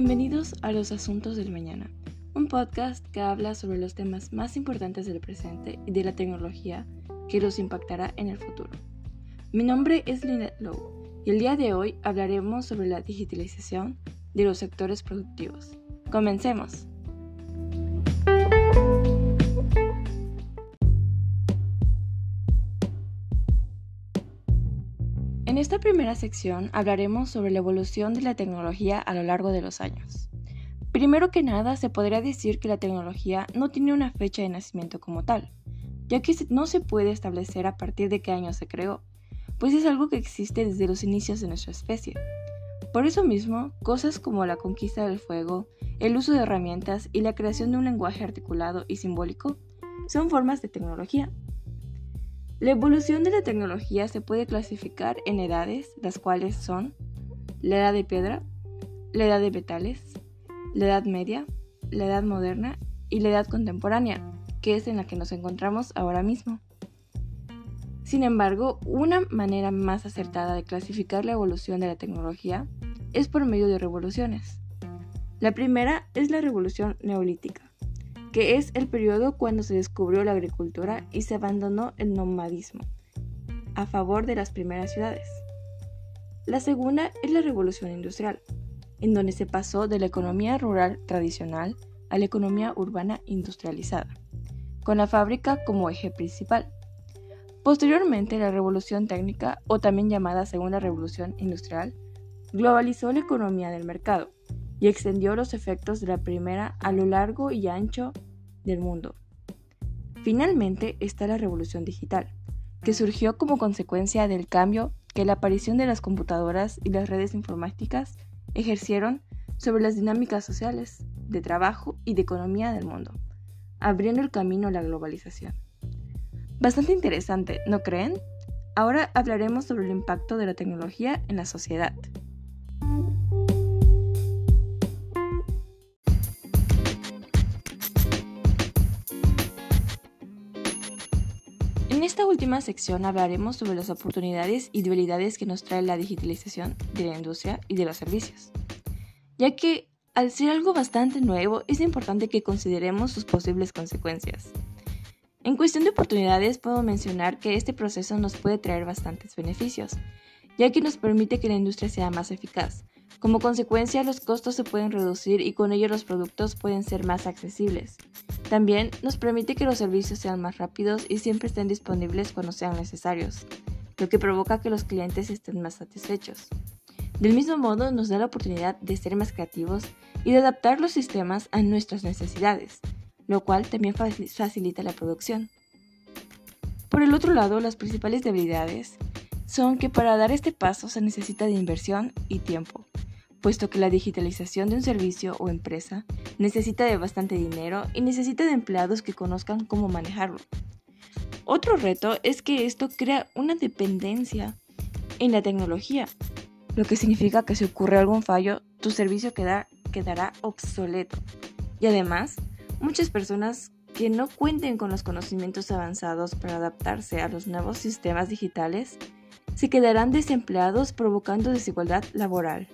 Bienvenidos a Los Asuntos del Mañana, un podcast que habla sobre los temas más importantes del presente y de la tecnología que los impactará en el futuro. Mi nombre es Lynette Lowe y el día de hoy hablaremos sobre la digitalización de los sectores productivos. Comencemos. En esta primera sección hablaremos sobre la evolución de la tecnología a lo largo de los años. Primero que nada, se podría decir que la tecnología no tiene una fecha de nacimiento como tal, ya que no se puede establecer a partir de qué año se creó, pues es algo que existe desde los inicios de nuestra especie. Por eso mismo, cosas como la conquista del fuego, el uso de herramientas y la creación de un lenguaje articulado y simbólico son formas de tecnología. La evolución de la tecnología se puede clasificar en edades, las cuales son la edad de piedra, la edad de metales, la edad media, la edad moderna y la edad contemporánea, que es en la que nos encontramos ahora mismo. Sin embargo, una manera más acertada de clasificar la evolución de la tecnología es por medio de revoluciones. La primera es la revolución neolítica que es el periodo cuando se descubrió la agricultura y se abandonó el nomadismo, a favor de las primeras ciudades. La segunda es la revolución industrial, en donde se pasó de la economía rural tradicional a la economía urbana industrializada, con la fábrica como eje principal. Posteriormente, la revolución técnica, o también llamada segunda revolución industrial, globalizó la economía del mercado, y extendió los efectos de la primera a lo largo y ancho del mundo. Finalmente está la revolución digital, que surgió como consecuencia del cambio que la aparición de las computadoras y las redes informáticas ejercieron sobre las dinámicas sociales, de trabajo y de economía del mundo, abriendo el camino a la globalización. Bastante interesante, ¿no creen? Ahora hablaremos sobre el impacto de la tecnología en la sociedad. Esta última sección hablaremos sobre las oportunidades y debilidades que nos trae la digitalización de la industria y de los servicios, ya que al ser algo bastante nuevo es importante que consideremos sus posibles consecuencias. En cuestión de oportunidades puedo mencionar que este proceso nos puede traer bastantes beneficios, ya que nos permite que la industria sea más eficaz. Como consecuencia, los costos se pueden reducir y con ello los productos pueden ser más accesibles. También nos permite que los servicios sean más rápidos y siempre estén disponibles cuando sean necesarios, lo que provoca que los clientes estén más satisfechos. Del mismo modo, nos da la oportunidad de ser más creativos y de adaptar los sistemas a nuestras necesidades, lo cual también facilita la producción. Por el otro lado, las principales debilidades son que para dar este paso se necesita de inversión y tiempo, puesto que la digitalización de un servicio o empresa necesita de bastante dinero y necesita de empleados que conozcan cómo manejarlo. Otro reto es que esto crea una dependencia en la tecnología, lo que significa que si ocurre algún fallo, tu servicio quedará obsoleto. Y además, muchas personas que no cuenten con los conocimientos avanzados para adaptarse a los nuevos sistemas digitales se quedarán desempleados provocando desigualdad laboral.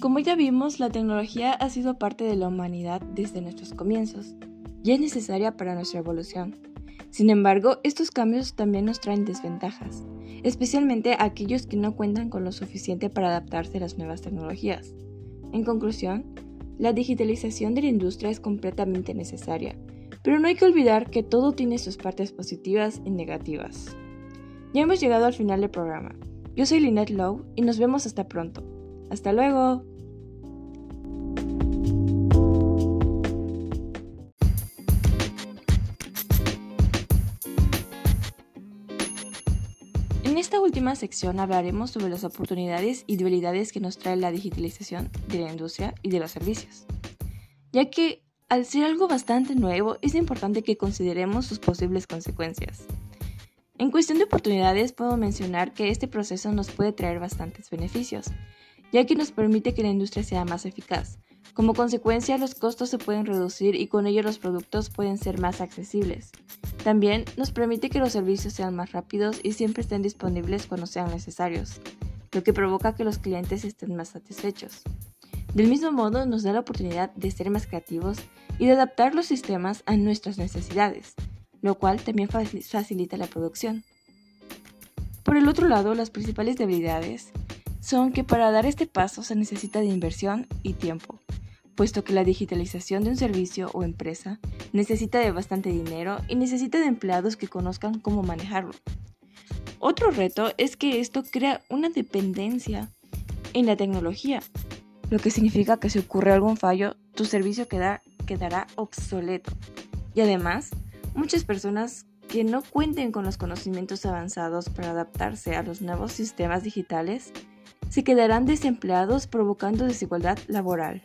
Como ya vimos, la tecnología ha sido parte de la humanidad desde nuestros comienzos y es necesaria para nuestra evolución. Sin embargo, estos cambios también nos traen desventajas, especialmente a aquellos que no cuentan con lo suficiente para adaptarse a las nuevas tecnologías. En conclusión, la digitalización de la industria es completamente necesaria, pero no hay que olvidar que todo tiene sus partes positivas y negativas. Ya hemos llegado al final del programa. Yo soy Lynette Lowe y nos vemos hasta pronto. Hasta luego. En esta última sección hablaremos sobre las oportunidades y debilidades que nos trae la digitalización de la industria y de los servicios, ya que al ser algo bastante nuevo es importante que consideremos sus posibles consecuencias. En cuestión de oportunidades puedo mencionar que este proceso nos puede traer bastantes beneficios, ya que nos permite que la industria sea más eficaz. Como consecuencia, los costos se pueden reducir y con ello los productos pueden ser más accesibles. También nos permite que los servicios sean más rápidos y siempre estén disponibles cuando sean necesarios, lo que provoca que los clientes estén más satisfechos. Del mismo modo, nos da la oportunidad de ser más creativos y de adaptar los sistemas a nuestras necesidades, lo cual también facilita la producción. Por el otro lado, las principales debilidades son que para dar este paso se necesita de inversión y tiempo, puesto que la digitalización de un servicio o empresa necesita de bastante dinero y necesita de empleados que conozcan cómo manejarlo. Otro reto es que esto crea una dependencia en la tecnología, lo que significa que si ocurre algún fallo, tu servicio quedará obsoleto. Y además, muchas personas que no cuenten con los conocimientos avanzados para adaptarse a los nuevos sistemas digitales se quedarán desempleados provocando desigualdad laboral.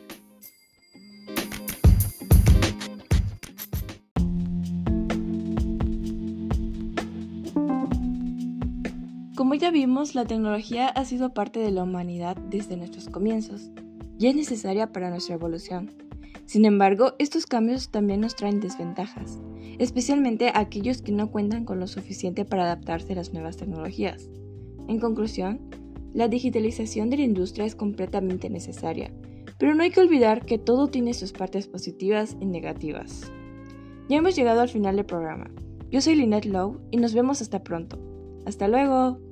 Como ya vimos, la tecnología ha sido parte de la humanidad desde nuestros comienzos y es necesaria para nuestra evolución. Sin embargo, estos cambios también nos traen desventajas, especialmente a aquellos que no cuentan con lo suficiente para adaptarse a las nuevas tecnologías. En conclusión, la digitalización de la industria es completamente necesaria, pero no hay que olvidar que todo tiene sus partes positivas y negativas. Ya hemos llegado al final del programa. Yo soy Lynette Lowe y nos vemos hasta pronto. Hasta luego.